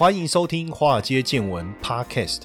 欢迎收听《华尔街见闻》Podcast。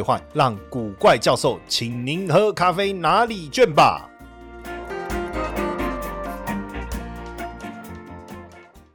兑换，让古怪教授请您喝咖啡哪里卷吧。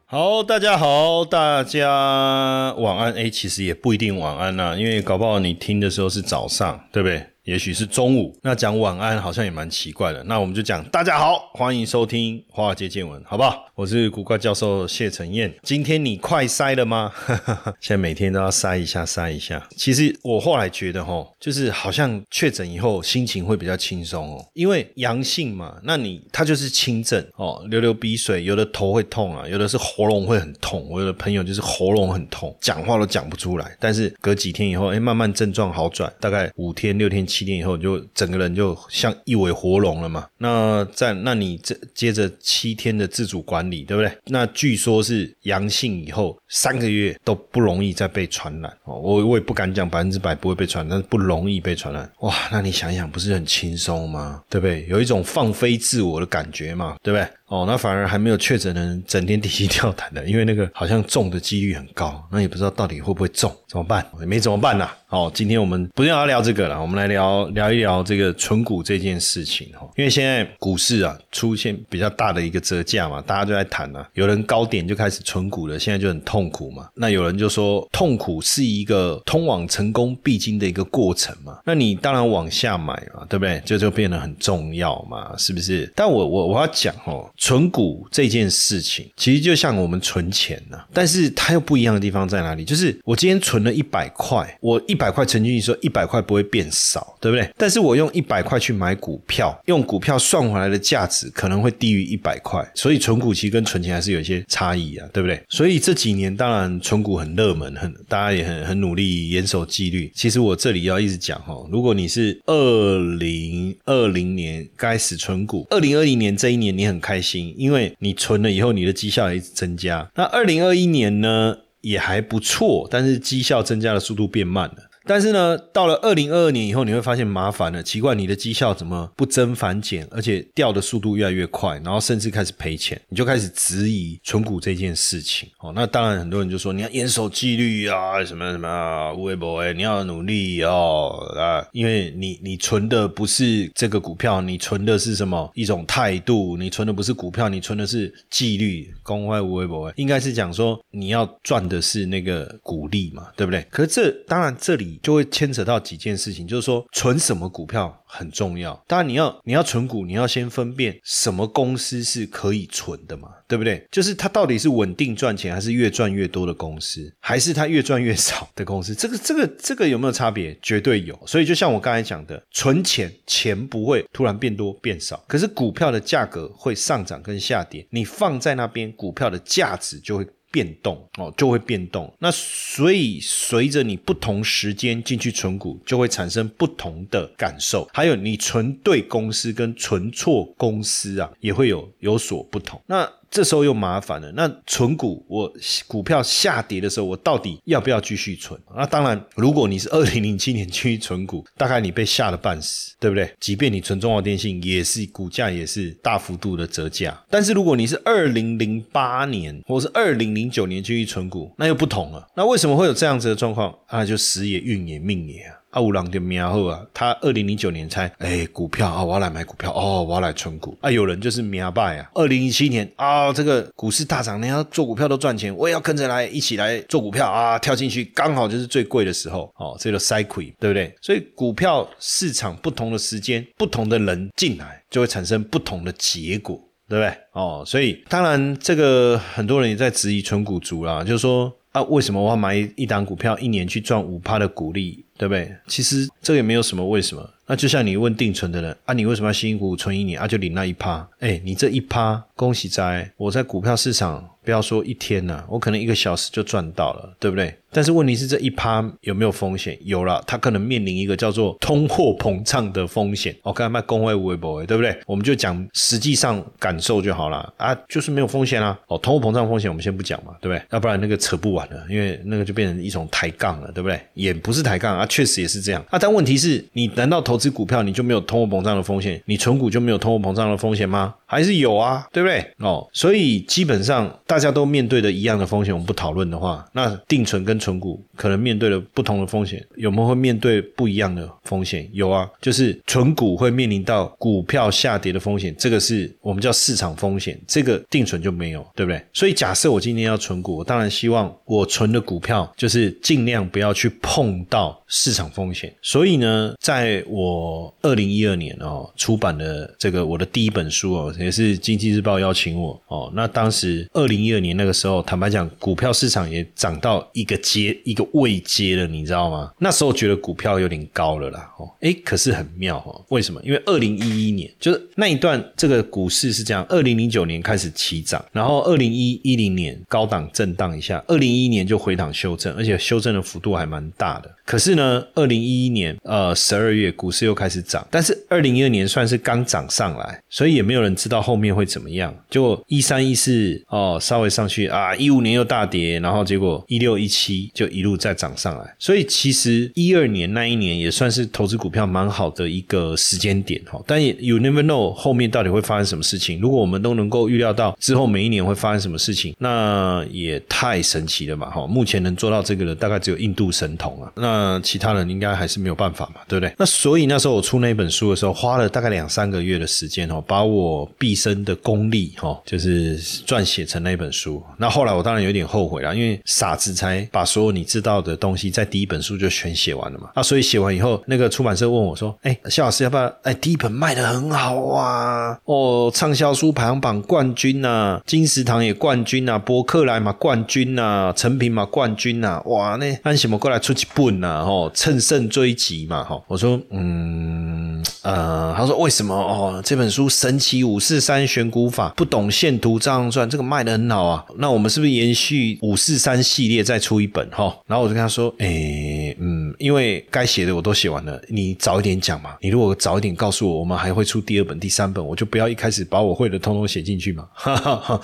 好，大家好，大家晚安。哎，其实也不一定晚安呐，因为搞不好你听的时候是早上，对不对？也许是中午，那讲晚安好像也蛮奇怪的。那我们就讲大家好，欢迎收听华尔街见闻，好不好？我是古怪教授谢承彦。今天你快筛了吗？现在每天都要筛一下，筛一下。其实我后来觉得，哈，就是好像确诊以后心情会比较轻松哦，因为阳性嘛，那你他就是轻症哦，流流鼻水，有的头会痛啊，有的是喉咙会很痛。我有的朋友就是喉咙很痛，讲话都讲不出来。但是隔几天以后，哎，慢慢症状好转，大概五天六天。七天以后你，就整个人就像一尾活龙了嘛。那在那你这接着七天的自主管理，对不对？那据说是阳性以后三个月都不容易再被传染哦。我我也不敢讲百分之百不会被传染，但是不容易被传染。哇，那你想想，不是很轻松吗？对不对？有一种放飞自我的感觉嘛，对不对？哦，那反而还没有确诊的人整天 提心吊胆的，因为那个好像中的几率很高，那也不知道到底会不会中，怎么办？也没怎么办呐。哦，今天我们不要聊这个了，我们来聊好聊一聊这个存股这件事情哈。因为现在股市啊出现比较大的一个折价嘛，大家就在谈啊，有人高点就开始存股了，现在就很痛苦嘛。那有人就说，痛苦是一个通往成功必经的一个过程嘛。那你当然往下买嘛，对不对？这就变得很重要嘛，是不是？但我我我要讲哦。存股这件事情，其实就像我们存钱呢，但是它又不一样的地方在哪里？就是我今天存了一百块，我一百块存进去，说一百块不会变少，对不对？但是我用一百块去买股票，用股票算回来的价值可能会低于一百块，所以存股其实跟存钱还是有一些差异啊，对不对？所以这几年当然存股很热门，很大家也很很努力严守纪律。其实我这里要一直讲哈，如果你是二零二零年开始存股，二零二零年这一年你很开。心，因为你存了以后，你的绩效也增加。那二零二一年呢，也还不错，但是绩效增加的速度变慢了。但是呢，到了二零二二年以后，你会发现麻烦了。奇怪，你的绩效怎么不增反减，而且掉的速度越来越快，然后甚至开始赔钱，你就开始质疑存股这件事情。哦，那当然很多人就说你要严守纪律啊，什么什么，微博哎，你要努力哦啊，因为你你存的不是这个股票，你存的是什么一种态度？你存的不是股票，你存的是纪律。公开微博应该是讲说你要赚的是那个股利嘛，对不对？可是这当然这里。就会牵扯到几件事情，就是说存什么股票很重要。当然，你要你要存股，你要先分辨什么公司是可以存的嘛，对不对？就是它到底是稳定赚钱，还是越赚越多的公司，还是它越赚越少的公司？这个这个这个有没有差别？绝对有。所以就像我刚才讲的，存钱钱不会突然变多变少，可是股票的价格会上涨跟下跌，你放在那边，股票的价值就会。变动哦，就会变动。那所以随着你不同时间进去存股，就会产生不同的感受。还有你存对公司跟存错公司啊，也会有有所不同。那这时候又麻烦了。那存股，我股票下跌的时候，我到底要不要继续存？那当然，如果你是二零零七年去存股，大概你被吓得半死，对不对？即便你存中华电信，也是股价也是大幅度的折价。但是如果你是二零零八年或是二零零九年去存股，那又不同了。那为什么会有这样子的状况？啊，就时也运也命也啊。阿五郎的苗后啊，他二零零九年才哎股票啊，我要来买股票哦，我要来存股啊。有人就是苗败啊，二零一七年啊，这个股市大涨，你要做股票都赚钱，我也要跟着来一起来做股票啊，跳进去刚好就是最贵的时候哦，这个 cycle 对不对？所以股票市场不同的时间，不同的人进来，就会产生不同的结果，对不对？哦，所以当然这个很多人也在质疑存股族啦，就是说。啊，为什么我要买一档股票，一年去赚五趴的股利？对不对？其实这个也没有什么为什么。那就像你问定存的人啊，你为什么要辛辛苦苦存一年啊？就领那一趴，哎，你这一趴，恭喜在，我在股票市场。不要说一天呐，我可能一个小时就赚到了，对不对？但是问题是这一趴有没有风险？有了，它可能面临一个叫做通货膨胀的风险。我刚才卖工会微博，对不对？我们就讲实际上感受就好了啊，就是没有风险啊。哦，通货膨胀风险我们先不讲嘛，对不对？要不然那个扯不完了，因为那个就变成一种抬杠了，对不对？也不是抬杠啊，确实也是这样啊。但问题是，你难道投资股票你就没有通货膨胀的风险？你存股就没有通货膨胀的风险吗？还是有啊，对不对？哦，所以基本上大家都面对的一样的风险，我们不讨论的话，那定存跟存股可能面对了不同的风险，有没有会面对不一样的风险？有啊，就是存股会面临到股票下跌的风险，这个是我们叫市场风险，这个定存就没有，对不对？所以假设我今天要存股，我当然希望我存的股票就是尽量不要去碰到市场风险。所以呢，在我二零一二年哦出版的这个我的第一本书哦。也是经济日报邀请我哦，那当时二零一二年那个时候，坦白讲，股票市场也涨到一个阶一个位阶了，你知道吗？那时候觉得股票有点高了啦，哦，哎，可是很妙哦，为什么？因为二零一一年就是那一段这个股市是这样，二零零九年开始起涨，然后二零一一零年高档震荡一下，二零一一年就回档修正，而且修正的幅度还蛮大的。可是呢，二零一一年呃十二月股市又开始涨，但是二零一二年算是刚涨上来，所以也没有人。知道后面会怎么样？就一三一四哦，稍微上去啊，一五年又大跌，然后结果一六一七就一路再涨上来。所以其实一二年那一年也算是投资股票蛮好的一个时间点哈。但也 you never know 后面到底会发生什么事情。如果我们都能够预料到之后每一年会发生什么事情，那也太神奇了嘛哈。目前能做到这个的大概只有印度神童啊，那其其他人应该还是没有办法嘛，对不对？那所以那时候我出那本书的时候，花了大概两三个月的时间哦，把我。毕生的功力，哈，就是撰写成那本书。那后来我当然有点后悔了，因为傻子才把所有你知道的东西在第一本书就全写完了嘛。啊，所以写完以后，那个出版社问我说：“哎，肖老师要不要？哎，第一本卖的很好啊，哦，畅销书排行榜冠军呐，金石堂也冠军呐，博客来嘛冠军呐，成品嘛冠军呐，哇，那按什么过来出几本呐？哦，乘胜追击嘛，哈。我说，嗯，呃，他说为什么？哦，这本书神奇五。四三选股法不懂线图这样算，这个卖的很好啊。那我们是不是延续五四三系列再出一本哈？然后我就跟他说，哎，嗯，因为该写的我都写完了，你早一点讲嘛。你如果早一点告诉我，我们还会出第二本、第三本，我就不要一开始把我会的通通写进去嘛。哈哈哈。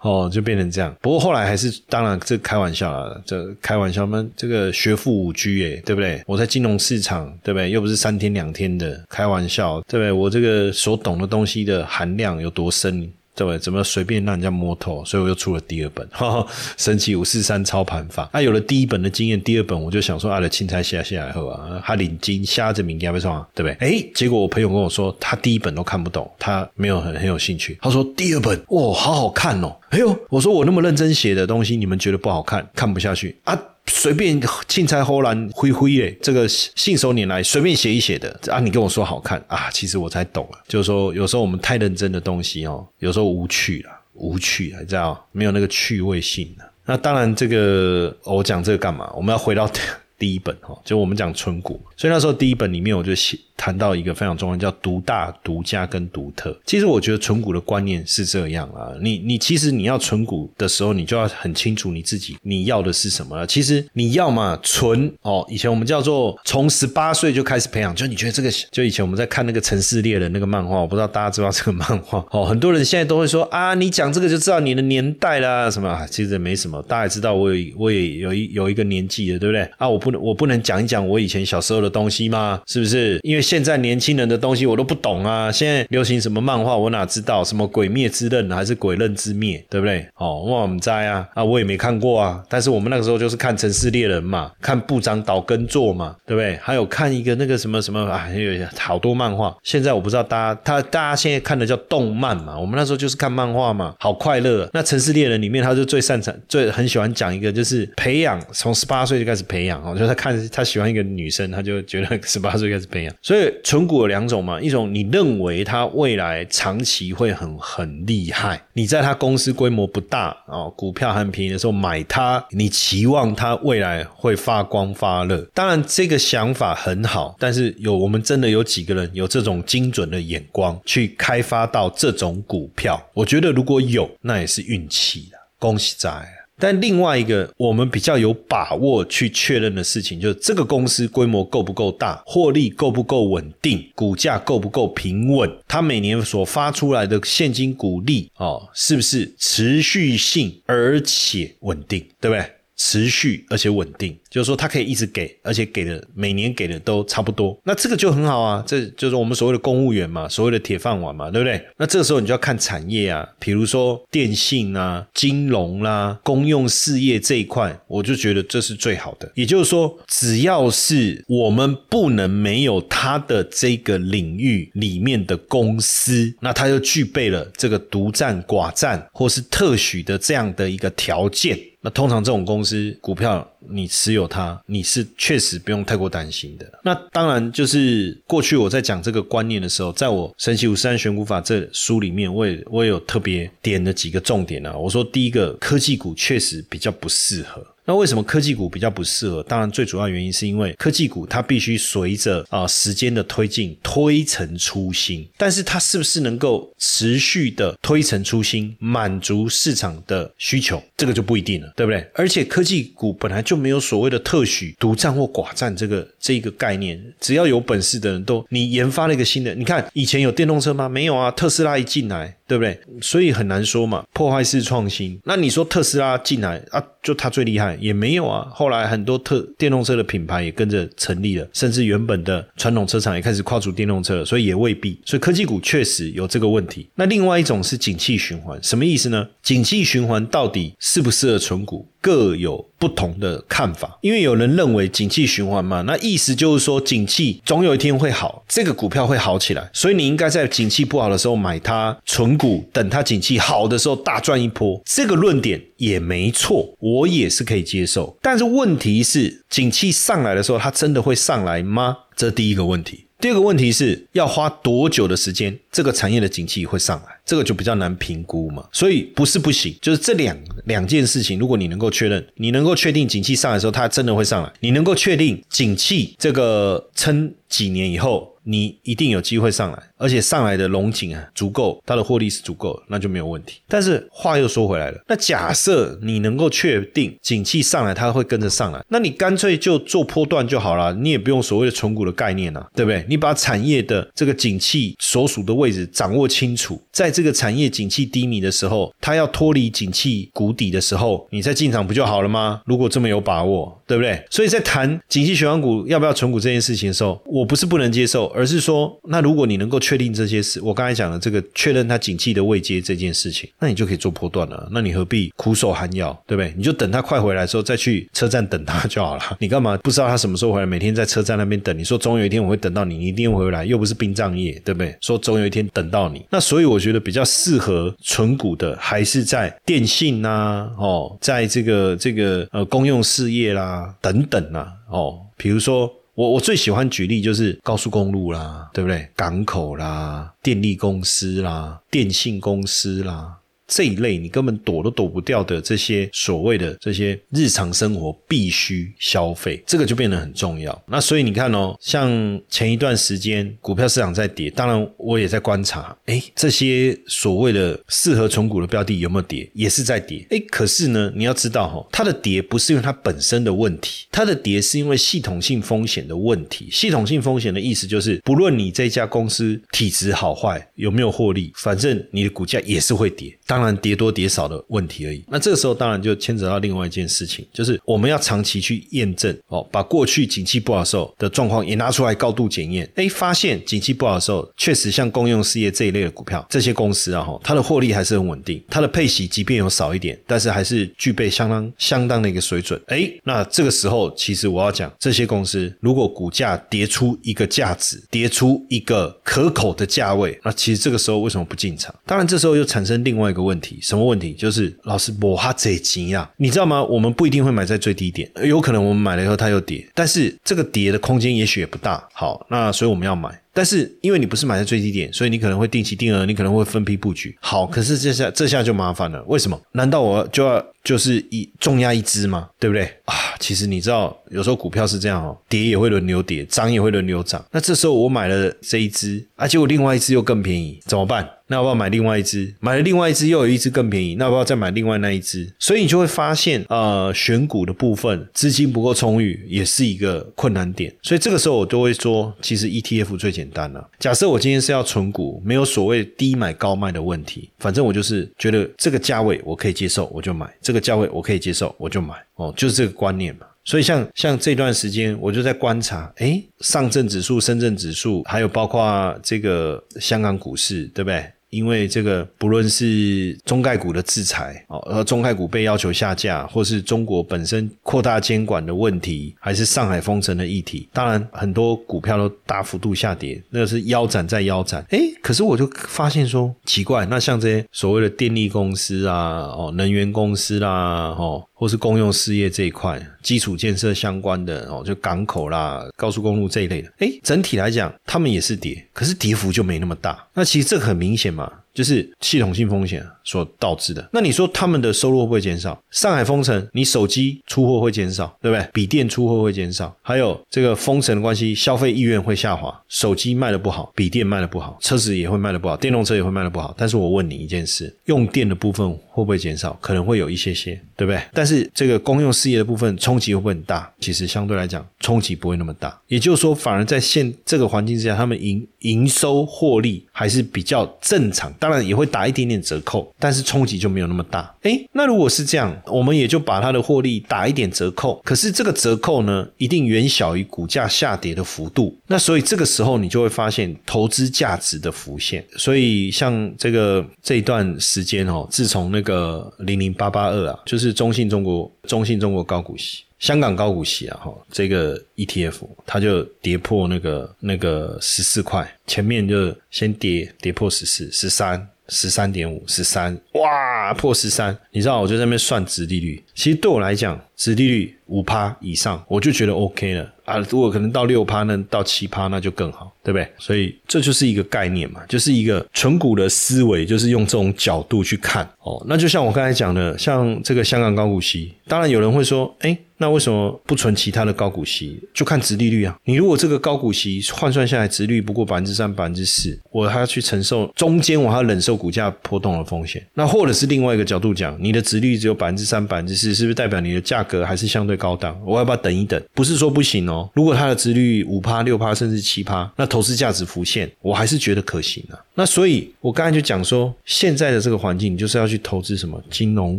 哦，就变成这样。不过后来还是，当然这开玩笑啦，这开玩笑嘛。这个学富五居诶，对不对？我在金融市场，对不对？又不是三天两天的开玩笑，对不对？我这个所懂的东西的含量有多深？对不对？怎么随便让人家摸透？所以我又出了第二本《神奇五四三操盘法》。那有了第一本的经验，第二本我就想说，啊，的青菜下下来后啊，他领金瞎子名家为什么？对不对？哎，结果我朋友跟我说，他第一本都看不懂，他没有很很有兴趣。他说第二本，哇，好好看哦！哎呦，我说我那么认真写的东西，你们觉得不好看，看不下去啊？随便青菜荷兰灰灰耶，这个信手拈来随便写一写的啊，你跟我说好看啊，其实我才懂了，就是说有时候我们太认真的东西哦，有时候无趣了，无趣，知道没有那个趣味性了。那当然，这个我讲这个干嘛？我们要回到第一本哈，就我们讲纯股，所以那时候第一本里面我就写。谈到一个非常重要，叫独大、独家跟独特。其实我觉得存股的观念是这样啊，你你其实你要存股的时候，你就要很清楚你自己你要的是什么了。其实你要嘛存哦，以前我们叫做从十八岁就开始培养，就你觉得这个，就以前我们在看那个《城市猎人》那个漫画，我不知道大家知道这个漫画哦。很多人现在都会说啊，你讲这个就知道你的年代啦，什么？其实也没什么，大家也知道我有我也有一有一个年纪的，对不对？啊，我不能我不能讲一讲我以前小时候的东西吗？是不是？因为。现在年轻人的东西我都不懂啊！现在流行什么漫画，我哪知道？什么鬼灭之刃还是鬼刃之灭，对不对？哦，我们在啊啊，我也没看过啊。但是我们那个时候就是看城市猎人嘛，看部长岛根座嘛，对不对？还有看一个那个什么什么啊，有好多漫画。现在我不知道大家他大家现在看的叫动漫嘛，我们那时候就是看漫画嘛，好快乐。那城市猎人里面，他就最擅长、最很喜欢讲一个，就是培养，从十八岁就开始培养哦，就是他看他喜欢一个女生，他就觉得十八岁开始培养，所以。所以存股有两种嘛，一种你认为它未来长期会很很厉害，你在它公司规模不大哦，股票很便宜的时候买它，你期望它未来会发光发热。当然这个想法很好，但是有我们真的有几个人有这种精准的眼光去开发到这种股票？我觉得如果有，那也是运气的，恭喜在。但另外一个我们比较有把握去确认的事情，就是这个公司规模够不够大，获利够不够稳定，股价够不够平稳，它每年所发出来的现金股利哦，是不是持续性而且稳定，对不对？持续而且稳定，就是说它可以一直给，而且给的每年给的都差不多，那这个就很好啊。这就是我们所谓的公务员嘛，所谓的铁饭碗嘛，对不对？那这个时候你就要看产业啊，比如说电信啊、金融啦、公用事业这一块，我就觉得这是最好的。也就是说，只要是我们不能没有它的这个领域里面的公司，那它就具备了这个独占、寡占或是特许的这样的一个条件。那通常这种公司股票，你持有它，你是确实不用太过担心的。那当然就是过去我在讲这个观念的时候，在我《神奇五十三选股法》这书里面，我也我也有特别点了几个重点啊。我说第一个，科技股确实比较不适合。那为什么科技股比较不适合？当然，最主要原因是因为科技股它必须随着啊时间的推进推陈出新，但是它是不是能够持续的推陈出新，满足市场的需求，这个就不一定了，对不对？而且科技股本来就没有所谓的特许独占或寡占这个这一个概念，只要有本事的人都你研发了一个新的，你看以前有电动车吗？没有啊，特斯拉一进来。对不对？所以很难说嘛，破坏式创新。那你说特斯拉进来啊，就它最厉害也没有啊。后来很多特电动车的品牌也跟着成立了，甚至原本的传统车厂也开始跨出电动车了，所以也未必。所以科技股确实有这个问题。那另外一种是景气循环，什么意思呢？景气循环到底适不适合存股？各有不同的看法，因为有人认为景气循环嘛，那意思就是说景气总有一天会好，这个股票会好起来，所以你应该在景气不好的时候买它存股，等它景气好的时候大赚一波。这个论点也没错，我也是可以接受。但是问题是，景气上来的时候，它真的会上来吗？这第一个问题。第二个问题是要花多久的时间，这个产业的景气会上来，这个就比较难评估嘛。所以不是不行，就是这两两件事情，如果你能够确认，你能够确定景气上来的时候，它真的会上来，你能够确定景气这个撑几年以后。你一定有机会上来，而且上来的龙井啊足够，它的获利是足够，那就没有问题。但是话又说回来了，那假设你能够确定景气上来，它会跟着上来，那你干脆就做波段就好了，你也不用所谓的存股的概念啊，对不对？你把产业的这个景气所属的位置掌握清楚，在这个产业景气低迷的时候，它要脱离景气谷底的时候，你再进场不就好了吗？如果这么有把握，对不对？所以在谈景气循环股要不要存股这件事情的时候，我不是不能接受。而是说，那如果你能够确定这些事，我刚才讲的这个确认它景气的未接这件事情，那你就可以做波段了。那你何必苦守寒窑，对不对？你就等它快回来的时候再去车站等它就好了。你干嘛不知道它什么时候回来？每天在车站那边等，你说总有一天我会等到你，你一定会回来，又不是殡葬业，对不对？说总有一天等到你，那所以我觉得比较适合存股的，还是在电信呐，哦，在这个这个呃公用事业啦等等啊，哦，比如说。我我最喜欢举例就是高速公路啦，对不对？港口啦，电力公司啦，电信公司啦。这一类你根本躲都躲不掉的这些所谓的这些日常生活必须消费，这个就变得很重要。那所以你看哦，像前一段时间股票市场在跌，当然我也在观察，哎，这些所谓的适合存股的标的有没有跌，也是在跌。哎，可是呢，你要知道哈，它的跌不是因为它本身的问题，它的跌是因为系统性风险的问题。系统性风险的意思就是，不论你这家公司体质好坏，有没有获利，反正你的股价也是会跌。当当然，跌多跌少的问题而已。那这个时候，当然就牵扯到另外一件事情，就是我们要长期去验证哦，把过去景气不好时候的状况也拿出来高度检验。哎，发现景气不好的时候，确实像公用事业这一类的股票，这些公司啊，哈，它的获利还是很稳定，它的配息即便有少一点，但是还是具备相当相当的一个水准。哎，那这个时候，其实我要讲，这些公司如果股价跌出一个价值，跌出一个可口的价位，那其实这个时候为什么不进场？当然，这时候又产生另外一个问。问题，什么问题？就是老师我哈贼急呀，你知道吗？我们不一定会买在最低点，有可能我们买了以后它又跌，但是这个跌的空间也许也不大。好，那所以我们要买。但是因为你不是买在最低点，所以你可能会定期定额，你可能会分批布局。好，可是这下这下就麻烦了。为什么？难道我就要就是一重压一支吗？对不对啊？其实你知道，有时候股票是这样哦，跌也会轮流跌，涨也会轮流涨。那这时候我买了这一支，啊，结果另外一支又更便宜，怎么办？那要不要买另外一只？买了另外一只，又有一只更便宜，那要不要再买另外那一只？所以你就会发现，呃，选股的部分资金不够充裕，也是一个困难点。所以这个时候我都会说，其实 ETF 最简简单了。假设我今天是要存股，没有所谓低买高卖的问题，反正我就是觉得这个价位我可以接受，我就买；这个价位我可以接受，我就买。哦，就是这个观念嘛。所以像像这段时间，我就在观察，哎，上证指数、深圳指数，还有包括这个香港股市，对不对？因为这个不论是中概股的制裁哦，而中概股被要求下架，或是中国本身扩大监管的问题，还是上海封城的议题，当然很多股票都大幅度下跌，那是腰斩再腰斩。哎，可是我就发现说奇怪，那像这些所谓的电力公司啊，哦，能源公司啦，哦。或是公用事业这一块，基础建设相关的哦，就港口啦、高速公路这一类的，哎，整体来讲，他们也是跌，可是跌幅就没那么大。那其实这很明显嘛。就是系统性风险所导致的。那你说他们的收入会不会减少？上海封城，你手机出货会减少，对不对？笔电出货会减少，还有这个封城的关系，消费意愿会下滑，手机卖的不好，笔电卖的不好，车子也会卖的不好，电动车也会卖的不好。但是我问你一件事，用电的部分会不会减少？可能会有一些些，对不对？但是这个公用事业的部分冲击会不会很大？其实相对来讲，冲击不会那么大。也就是说，反而在现这个环境之下，他们营营收获利还是比较正常。当然也会打一点点折扣，但是冲击就没有那么大。诶，那如果是这样，我们也就把它的获利打一点折扣。可是这个折扣呢，一定远小于股价下跌的幅度。那所以这个时候你就会发现投资价值的浮现。所以像这个这一段时间哦，自从那个零零八八二啊，就是中信中国中信中国高股息。香港高股息啊，哈，这个 ETF 它就跌破那个那个十四块，前面就先跌跌破十四十三十三点五十三，哇，破十三，你知道我就在那边算值利率，其实对我来讲，值利率五趴以上，我就觉得 OK 了啊，如果可能到六趴呢，到七趴那就更好，对不对？所以这就是一个概念嘛，就是一个纯股的思维，就是用这种角度去看哦。那就像我刚才讲的，像这个香港高股息，当然有人会说，哎。那为什么不存其他的高股息？就看殖利率啊！你如果这个高股息换算下来，殖率不过百分之三、百分之四，我还要去承受中间，我还要忍受股价波动的风险。那或者是另外一个角度讲，你的殖率只有百分之三、百分之四，是不是代表你的价格还是相对高档？我要不要等一等？不是说不行哦。如果它的殖率五趴、六趴，甚至七趴，那投资价值浮现，我还是觉得可行啊。那所以，我刚才就讲说，现在的这个环境，就是要去投资什么金融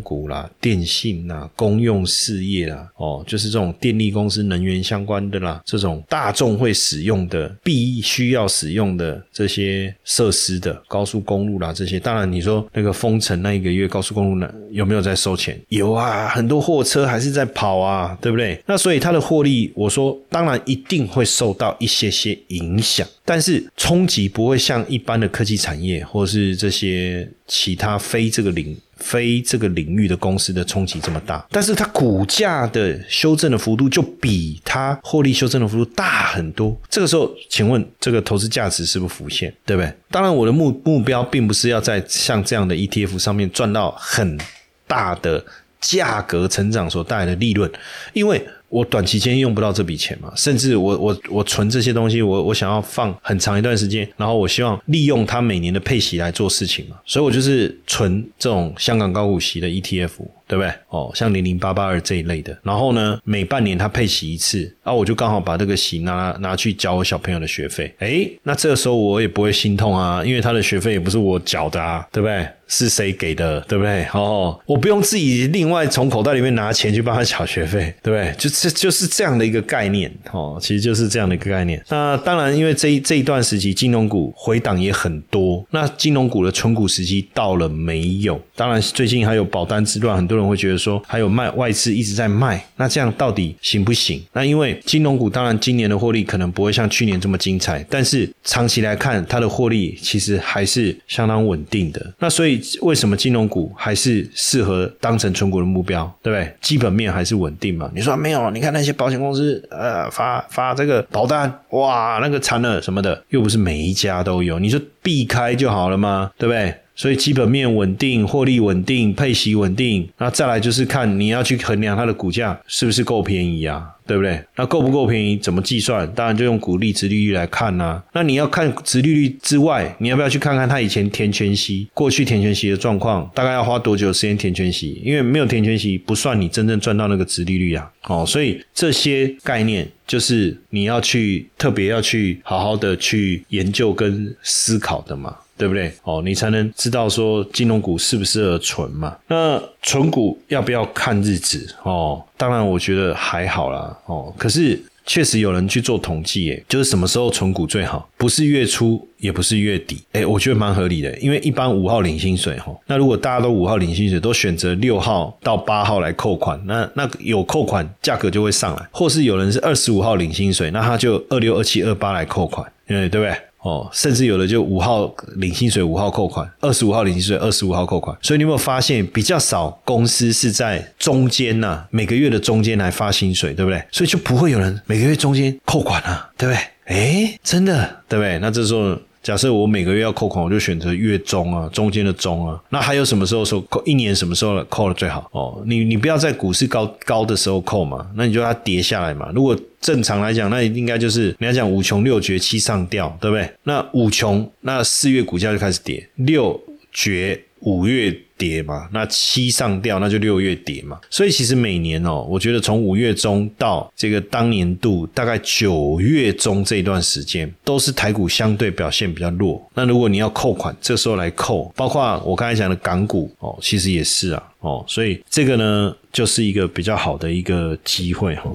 股啦、电信啦、公用事业啦，哦。就是这种电力公司、能源相关的啦，这种大众会使用的、必须要使用的这些设施的高速公路啦，这些当然你说那个封城那一个月高速公路呢有没有在收钱？有啊，很多货车还是在跑啊，对不对？那所以它的获利，我说当然一定会受到一些些影响，但是冲击不会像一般的科技产业或是这些其他非这个领。非这个领域的公司的冲击这么大，但是它股价的修正的幅度就比它获利修正的幅度大很多。这个时候，请问这个投资价值是不是浮现？对不对？当然，我的目目标并不是要在像这样的 ETF 上面赚到很大的价格成长所带来的利润，因为。我短期间用不到这笔钱嘛，甚至我我我存这些东西，我我想要放很长一段时间，然后我希望利用它每年的配息来做事情嘛，所以我就是存这种香港高股息的 ETF。对不对？哦，像零零八八二这一类的，然后呢，每半年他配息一次，然后我就刚好把这个息拿拿去交我小朋友的学费。哎，那这个时候我也不会心痛啊，因为他的学费也不是我缴的啊，对不对？是谁给的？对不对？哦，我不用自己另外从口袋里面拿钱去帮他缴学费，对不对？就这就是这样的一个概念哦，其实就是这样的一个概念。那当然，因为这这一段时期金融股回档也很多。那金融股的存股时机到了没有？当然，最近还有保单之乱，很多人会觉得说还有卖外资一直在卖，那这样到底行不行？那因为金融股当然今年的获利可能不会像去年这么精彩，但是长期来看，它的获利其实还是相当稳定的。那所以为什么金融股还是适合当成存股的目标，对不对？基本面还是稳定嘛？你说没有？你看那些保险公司，呃，发发这个保单，哇，那个惨了什么的，又不是每一家都有，你说避开就好了吗？对不对？所以基本面稳定，获利稳定，配息稳定，那再来就是看你要去衡量它的股价是不是够便宜啊，对不对？那够不够便宜？怎么计算？当然就用股利、殖利率来看呐。那你要看殖利率之外，你要不要去看看它以前填全息，过去填全息的状况，大概要花多久时间填全息？因为没有填全息，不算你真正赚到那个殖利率啊。哦，所以这些概念就是你要去特别要去好好的去研究跟思考的嘛。对不对？哦，你才能知道说金融股适不适合存嘛？那存股要不要看日子？哦，当然我觉得还好啦。哦，可是确实有人去做统计，诶，就是什么时候存股最好？不是月初，也不是月底，诶，我觉得蛮合理的。因为一般五号领薪水，哈，那如果大家都五号领薪水，都选择六号到八号来扣款，那那有扣款价格就会上来。或是有人是二十五号领薪水，那他就二六、二七、二八来扣款，对对不对？哦，甚至有的就五号领薪水，五号扣款；二十五号领薪水，二十五号扣款。所以你有没有发现，比较少公司是在中间呐，每个月的中间来发薪水，对不对？所以就不会有人每个月中间扣款了，对不对？哎，真的，对不对？那这时候。假设我每个月要扣款，我就选择月中啊，中间的中啊。那还有什么时候说扣？一年什么时候扣的最好？哦，你你不要在股市高高的时候扣嘛，那你就它跌下来嘛。如果正常来讲，那应该就是你要讲五穷六绝七上吊，对不对？那五穷，那四月股价就开始跌；六绝，五月。跌嘛，那七上吊，那就六月跌嘛。所以其实每年哦，我觉得从五月中到这个当年度大概九月中这一段时间，都是台股相对表现比较弱。那如果你要扣款，这时候来扣，包括我刚才讲的港股哦，其实也是啊哦，所以这个呢，就是一个比较好的一个机会哈。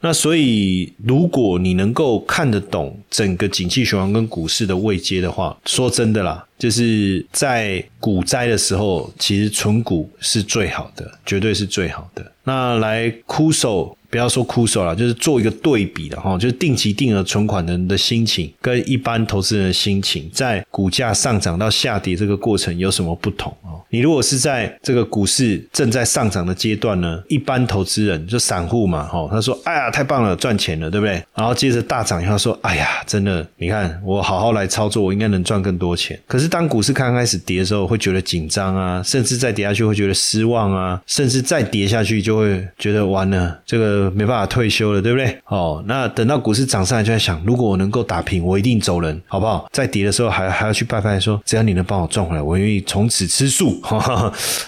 那所以如果你能够看得懂整个景气循环跟股市的位阶的话，说真的啦，就是在股灾的时候。其实存股是最好的，绝对是最好的。那来枯手。不要说枯手了，就是做一个对比的哈，就是定期定额存款人的心情跟一般投资人的心情，在股价上涨到下跌这个过程有什么不同哦？你如果是在这个股市正在上涨的阶段呢，一般投资人就散户嘛，哈，他说：“哎呀，太棒了，赚钱了，对不对？”然后接着大涨以后说：“哎呀，真的，你看我好好来操作，我应该能赚更多钱。”可是当股市刚开始跌的时候，会觉得紧张啊，甚至再跌下去会觉得失望啊，甚至再跌下去就就会觉得完了，这个。没办法退休了，对不对？哦，那等到股市涨上来，就在想，如果我能够打平，我一定走人，好不好？在跌的时候，还还要去拜拜，说只要你能帮我赚回来，我愿意从此吃素，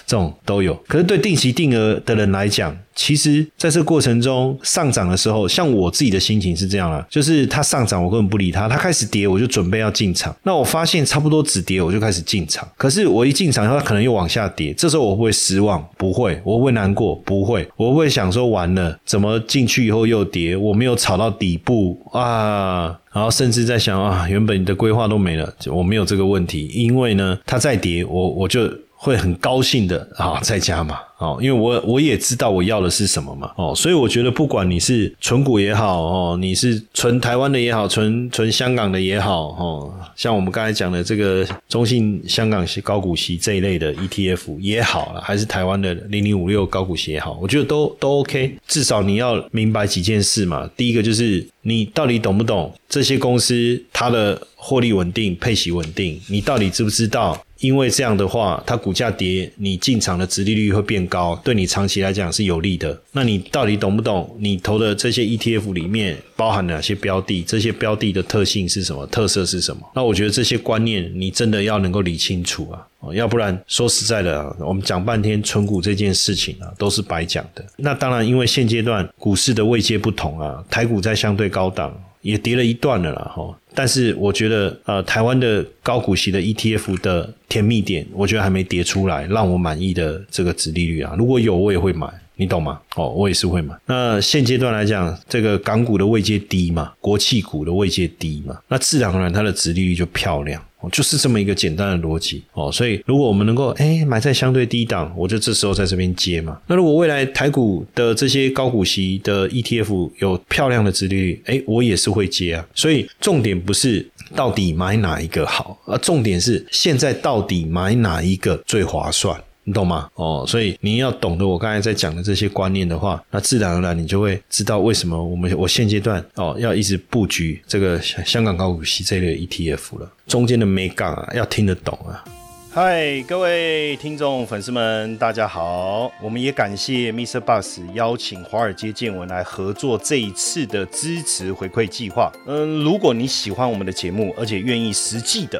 这种都有。可是对定期定额的人来讲，其实，在这过程中上涨的时候，像我自己的心情是这样啊，就是它上涨，我根本不理它；它开始跌，我就准备要进场。那我发现差不多止跌，我就开始进场。可是我一进场，它可能又往下跌，这时候我会不会失望？不会，我会不会难过？不会，我会,不会想说完了，怎么进去以后又跌？我没有炒到底部啊，然后甚至在想啊，原本你的规划都没了，我没有这个问题，因为呢，它再跌，我我就。会很高兴的啊，在家嘛，哦，因为我我也知道我要的是什么嘛，哦，所以我觉得不管你是存股也好，哦，你是存台湾的也好，存存香港的也好，哦，像我们刚才讲的这个中信香港高股息这一类的 ETF 也好了，还是台湾的零零五六高股息也好，我觉得都都 OK，至少你要明白几件事嘛，第一个就是你到底懂不懂这些公司它的获利稳定、配息稳定，你到底知不知道？因为这样的话，它股价跌，你进场的殖利率会变高，对你长期来讲是有利的。那你到底懂不懂？你投的这些 ETF 里面包含哪些标的？这些标的的特性是什么？特色是什么？那我觉得这些观念你真的要能够理清楚啊！要不然说实在的，我们讲半天存股这件事情啊，都是白讲的。那当然，因为现阶段股市的位阶不同啊，台股在相对高档。也跌了一段了啦，哈！但是我觉得，呃，台湾的高股息的 ETF 的甜蜜点，我觉得还没跌出来，让我满意的这个值利率啊，如果有我也会买。你懂吗？哦，我也是会买。那现阶段来讲，这个港股的位阶低嘛，国企股的位阶低嘛，那自然而然它的殖利率就漂亮。就是这么一个简单的逻辑哦，所以如果我们能够哎买在相对低档，我就这时候在这边接嘛。那如果未来台股的这些高股息的 ETF 有漂亮的殖利率，哎，我也是会接啊。所以重点不是到底买哪一个好，而重点是现在到底买哪一个最划算。你懂吗？哦，所以你要懂得我刚才在讲的这些观念的话，那自然而然你就会知道为什么我们我现阶段哦要一直布局这个香港高股息这类 ETF 了，中间的美港啊要听得懂啊。嗨，各位听众粉丝们，大家好！我们也感谢 Mr. Bus 邀请华尔街见闻来合作这一次的支持回馈计划。嗯，如果你喜欢我们的节目，而且愿意实际的